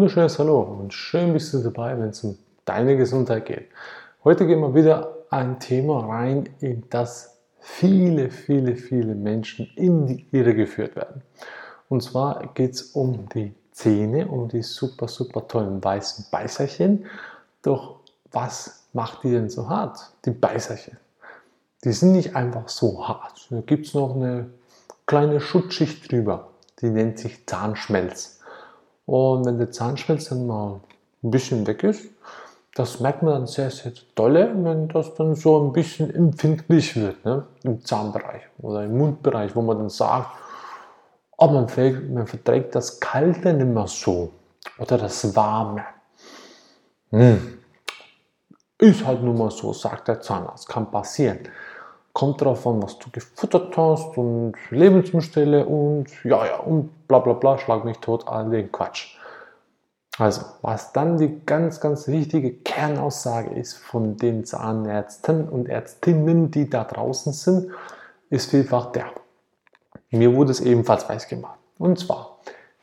wunderschönes Hallo und schön bist du dabei, wenn es um deine Gesundheit geht. Heute gehen wir wieder ein Thema rein, in das viele, viele, viele Menschen in die Irre geführt werden. Und zwar geht es um die Zähne, um die super, super tollen weißen Beißerchen. Doch was macht die denn so hart, die Beißerchen? Die sind nicht einfach so hart. Da gibt es noch eine kleine Schutzschicht drüber, die nennt sich Zahnschmelz. Und wenn der Zahnschmelz dann mal ein bisschen weg ist, das merkt man dann sehr, sehr dolle, wenn das dann so ein bisschen empfindlich wird ne? im Zahnbereich oder im Mundbereich, wo man dann sagt, oh, man, verträgt, man verträgt das Kalte nicht mehr so oder das Warme. Hm. Ist halt nun mal so, sagt der Zahnarzt, kann passieren. Kommt darauf an, was du gefuttert hast und Lebensmittel und ja, ja, und bla bla bla, schlag mich tot, all den Quatsch. Also, was dann die ganz, ganz wichtige Kernaussage ist von den Zahnärzten und Ärztinnen, die da draußen sind, ist vielfach der. Mir wurde es ebenfalls weiß gemacht. Und zwar,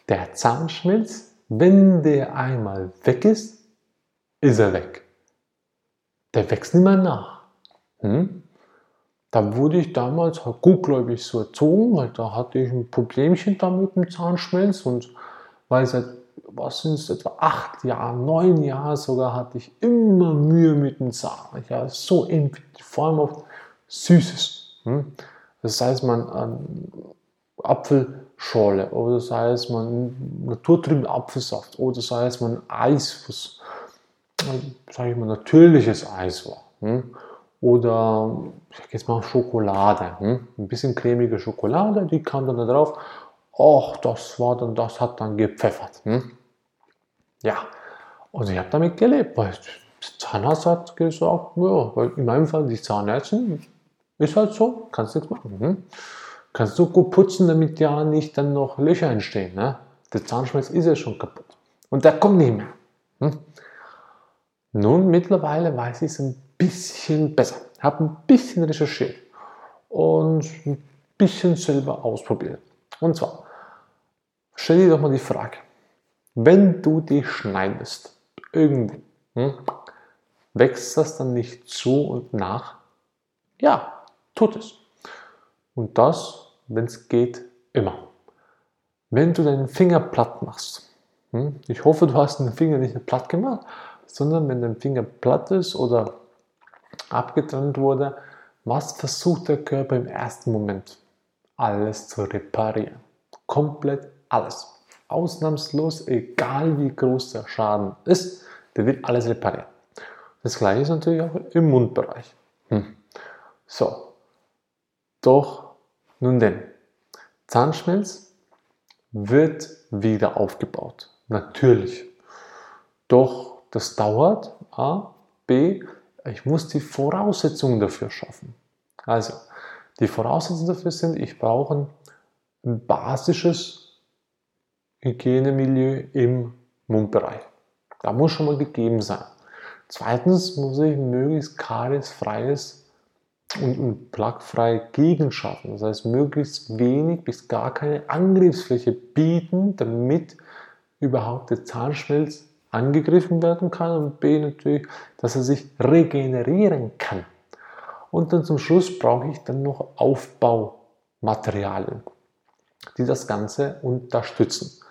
der Zahnschmelz, wenn der einmal weg ist, ist er weg. Der wächst nicht mehr nach. Hm? Da wurde ich damals halt gutgläubig so erzogen, weil da hatte ich ein Problemchen da mit dem Zahnschmelz und weil seit, was sind es, etwa acht Jahren, neun Jahre sogar, hatte ich immer Mühe mit dem Zahn. Hatte so vor allem auf Süßes. Hm? Das heißt, man ähm, Apfelschorle oder sei es man naturtrüben Apfelsaft oder sei es man Eis, was, sage ich mal, natürliches Eis war. Hm? Oder ich sag jetzt mal Schokolade, hm? ein bisschen cremige Schokolade, die kam dann da drauf. Ach, das war dann, das hat dann gepfeffert. Hm? Ja, und ich habe damit gelebt, weil der Zahnarzt hat gesagt, ja, weil in meinem Fall die Zahnärztin ist halt so, kannst nichts machen. Hm? Kannst du gut putzen, damit ja nicht dann noch Löcher entstehen. Ne? Der Zahnschmelz ist ja schon kaputt. Und der kommt nicht mehr. Hm? Nun, mittlerweile weiß ich es ein bisschen besser. Habe ein bisschen recherchiert und ein bisschen selber ausprobiert. Und zwar, stell dir doch mal die Frage, wenn du dich schneidest, irgendwo, hm, wächst das dann nicht zu und nach? Ja, tut es. Und das, wenn es geht, immer. Wenn du deinen Finger platt machst, hm, ich hoffe, du hast den Finger nicht platt gemacht, sondern wenn dein Finger platt ist oder abgetrennt wurde, was versucht der Körper im ersten Moment? Alles zu reparieren. Komplett alles. Ausnahmslos, egal wie groß der Schaden ist, der wird alles reparieren. Das gleiche ist natürlich auch im Mundbereich. Hm. So, doch nun denn, Zahnschmelz wird wieder aufgebaut. Natürlich. Doch das dauert. A. B ich muss die Voraussetzungen dafür schaffen. Also, die Voraussetzungen dafür sind, ich brauche ein basisches Hygienemilieu im Mundbereich. Da muss schon mal gegeben sein. Zweitens muss ich möglichst kariesfreies und, und plaquefreie Gegend schaffen. Das heißt, möglichst wenig bis gar keine Angriffsfläche bieten, damit überhaupt der Zahnschmelz angegriffen werden kann und B natürlich, dass er sich regenerieren kann. Und dann zum Schluss brauche ich dann noch Aufbaumaterialien, die das Ganze unterstützen.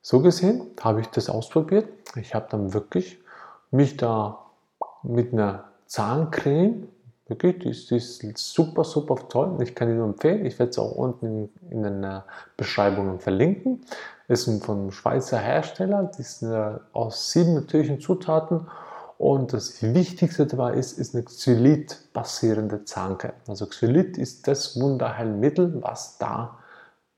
So gesehen habe ich das ausprobiert. Ich habe dann wirklich mich da mit einer Zahncreme, wirklich, die ist, die ist super, super toll. Ich kann die nur empfehlen. Ich werde es auch unten in, in den Beschreibungen verlinken ist von Schweizer Hersteller, die ist aus sieben natürlichen Zutaten und das Wichtigste dabei ist, ist eine Xylit-basierende Zanke. Also Xylit ist das Wunderheilmittel, was da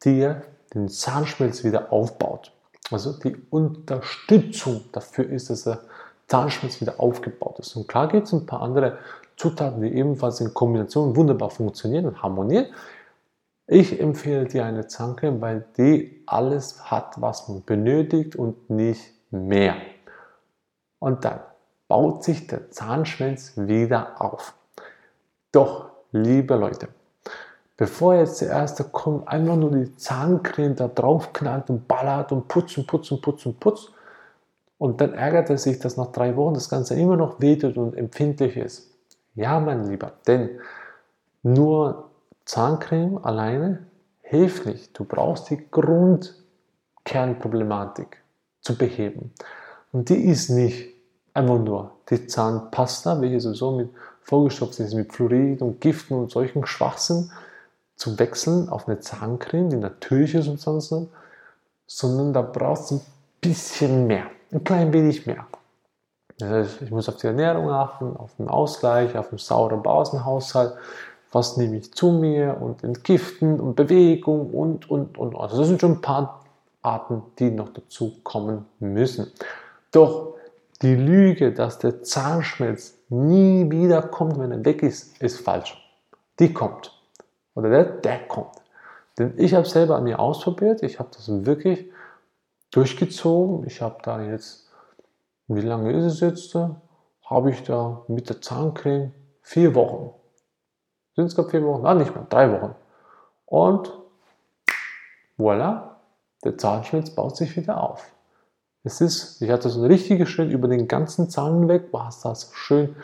dir den Zahnschmelz wieder aufbaut. Also die Unterstützung dafür ist, dass der Zahnschmelz wieder aufgebaut ist. Und klar gibt es ein paar andere Zutaten, die ebenfalls in Kombination wunderbar funktionieren und harmonieren. Ich empfehle dir eine Zanke, weil die alles hat, was man benötigt und nicht mehr. Und dann baut sich der Zahnschmelz wieder auf. Doch, liebe Leute, bevor jetzt der erste kommt, einfach nur die Zahncreme da drauf knallt und ballert und putzt und putzt und putzt und putzt, Und dann ärgert er sich, dass nach drei Wochen das Ganze immer noch wehtut und empfindlich ist. Ja, mein Lieber, denn nur Zahncreme alleine hilft nicht. Du brauchst die Grundkernproblematik zu beheben. Und die ist nicht einfach nur die Zahnpasta, welche sowieso mit vollgestopft ist mit Fluorid und Giften und solchen Schwachsinn, zu wechseln auf eine Zahncreme, die natürlich ist und sonst nicht, sondern da brauchst du ein bisschen mehr, ein klein wenig mehr. Das heißt, ich muss auf die Ernährung achten, auf den Ausgleich, auf den sauren Bausenhaushalt, was nehme ich zu mir und Entgiften und Bewegung und, und, und. Also das sind schon ein paar Arten, die noch dazu kommen müssen. Doch die Lüge, dass der Zahnschmelz nie wieder kommt, wenn er weg ist, ist falsch. Die kommt. Oder der, der kommt. Denn ich habe selber an mir ausprobiert, ich habe das wirklich durchgezogen. Ich habe da jetzt, wie lange ist es jetzt? Habe ich da mit der Zahncreme vier Wochen. Sind es gerade vier Wochen? Nein, nicht mehr, drei Wochen. Und voilà, der Zahnschmelz baut sich wieder auf. Es ist, ich hatte so einen richtigen Schnitt über den ganzen Zahn weg, war es da so schön,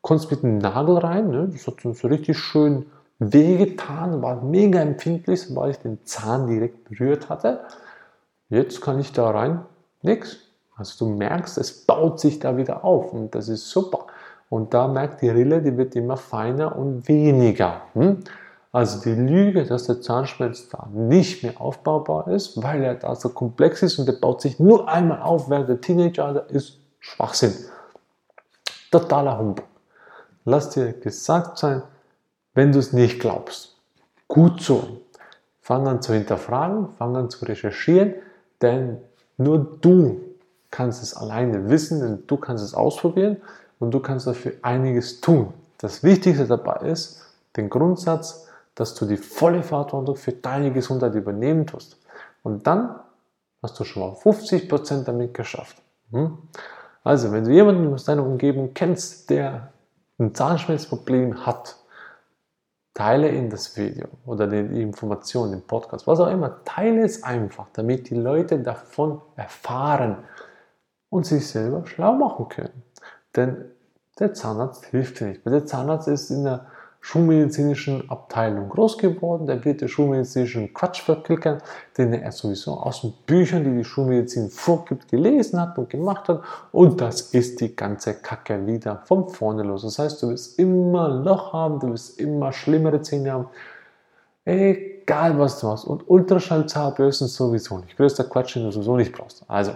konntest mit dem Nagel rein, ne? das hat so richtig schön wehgetan, war mega empfindlich, weil ich den Zahn direkt berührt hatte. Jetzt kann ich da rein, nichts. Also du merkst, es baut sich da wieder auf und das ist super. Und da merkt die Rille, die wird immer feiner und weniger. Hm? Also die Lüge, dass der Zahnschmelz da nicht mehr aufbaubar ist, weil er da so komplex ist und der baut sich nur einmal auf während der Teenager, ist Schwachsinn. Totaler Humbug. Lass dir gesagt sein, wenn du es nicht glaubst. Gut so. Fang an zu hinterfragen, fang an zu recherchieren, denn nur du kannst es alleine wissen, denn du kannst es ausprobieren und du kannst dafür einiges tun. Das Wichtigste dabei ist, den Grundsatz, dass du die volle Verantwortung für deine Gesundheit übernehmen tust. Und dann hast du schon mal 50% damit geschafft. Hm? Also, wenn du jemanden aus deiner Umgebung kennst, der ein Zahnschmelzproblem hat, teile ihm das Video oder die Information, den Podcast, was auch immer. Teile es einfach, damit die Leute davon erfahren und sich selber schlau machen können. Denn der Zahnarzt hilft dir nicht. Weil der Zahnarzt ist in der schulmedizinischen Abteilung groß geworden. Der wird den schulmedizinischen Quatsch verklickern, den er sowieso aus den Büchern, die die Schulmedizin vorgibt, gelesen hat und gemacht hat. Und das ist die ganze Kacke wieder von vorne los. Das heißt, du wirst immer Loch haben, du wirst immer schlimmere Zähne haben. Egal was du machst. Und Ultraschallzahnbürsten sowieso nicht. Größter Quatsch, den du sowieso nicht brauchst. Also,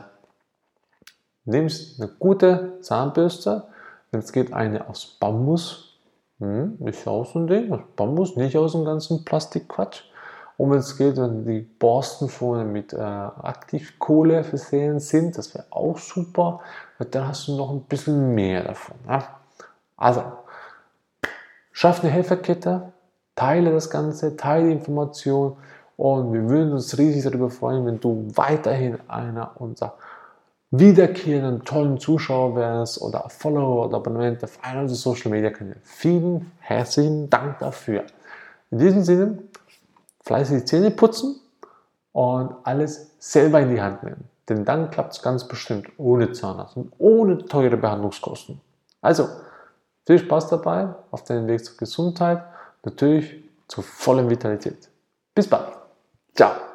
nimmst eine gute Zahnbürste, wenn es geht, eine aus Bambus hm, auch so ein Ding. Bambus, nicht aus dem ganzen Plastikquatsch. Und wenn es geht, wenn die Borsten vorne mit äh, Aktivkohle versehen sind, das wäre auch super, weil dann hast du noch ein bisschen mehr davon. Ja? Also, schaff eine Helferkette, teile das Ganze, teile die Information und wir würden uns riesig darüber freuen, wenn du weiterhin einer unserer wiederkehrenden tollen Zuschauer wärst oder Follower oder Abonnent auf einer unserer Social Media Kanäle. Vielen herzlichen Dank dafür. In diesem Sinne, fleißig die Zähne putzen und alles selber in die Hand nehmen. Denn dann klappt es ganz bestimmt ohne Zahnarzt und ohne teure Behandlungskosten. Also, viel Spaß dabei auf deinem Weg zur Gesundheit, natürlich zur vollen Vitalität. Bis bald. Ciao.